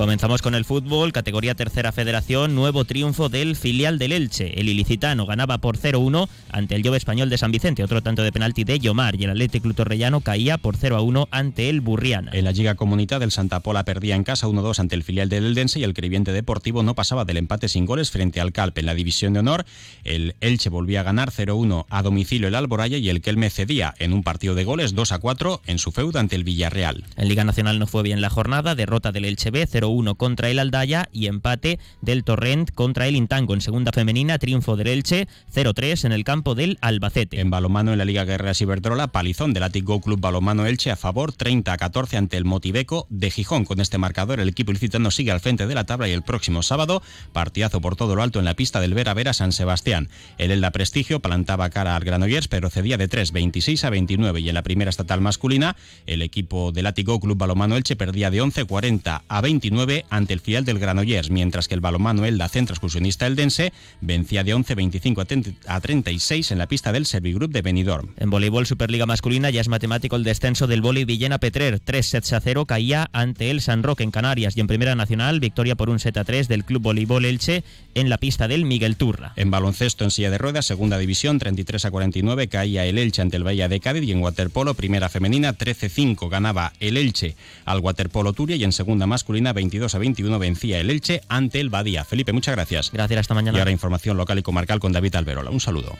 Comenzamos con el fútbol, categoría tercera federación, nuevo triunfo del filial del Elche. El ilicitano ganaba por 0-1 ante el Jove Español de San Vicente, otro tanto de penalti de Yomar y el Atlético Club Torrellano caía por 0-1 ante el Burriana. En la Liga Comunidad del Santa Pola perdía en casa 1-2 ante el filial del Eldense y el Creviente Deportivo no pasaba del empate sin goles frente al Calpe. En la división de honor, el Elche volvía a ganar 0-1 a domicilio el Alboraya y el Kelme cedía en un partido de goles 2-4 en su feudo ante el Villarreal. En Liga Nacional no fue bien la jornada, derrota del Elche B 0-1 contra el Aldaya y empate del Torrent contra el Intango. En segunda femenina, triunfo del Elche 0-3 en el campo del Albacete. En balomano en la Liga Guerreras Iberdrola, palizón del Atico Club Balomano Elche a favor 30-14 ante el Motiveco de Gijón. Con este marcador, el equipo ilicitano sigue al frente de la tabla y el próximo sábado, partidazo por todo lo alto en la pista del Vera Vera San Sebastián. El Elda Prestigio plantaba cara al Granollers, pero cedía de 3, 26 a 29. Y en la primera estatal masculina, el equipo del Atico Club Balomano Elche perdía de 11, 40 a 29 ante el fiel del Granollers, mientras que el balomano Elda Centro Excursionista Eldense vencía de 11, 25 a 36 en la pista del Servigroup de Benidorm. En voleibol Superliga masculina ya es matemático el descenso del vóley Villena Petrer. 3 sets a 0 caía ante el San Roque en Canarias y en Primera Nacional victoria por un set a 3 del Club Voleibol Elche en la pista del Miguel Turra. En baloncesto en silla de ruedas, segunda división, 33 a 49 caía el Elche ante el Bahía de Cádiz y en waterpolo, primera femenina, 13-5 ganaba el Elche al waterpolo Turia y en segunda masculina, 22 a 21 vencía el Elche ante el Badía. Felipe, muchas gracias. Gracias, hasta mañana. Y ahora información local y comarcal con David Alberola. Un saludo.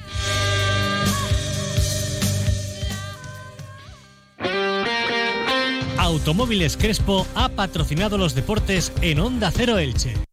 Automóviles Crespo ha patrocinado los deportes en Onda Cero Elche.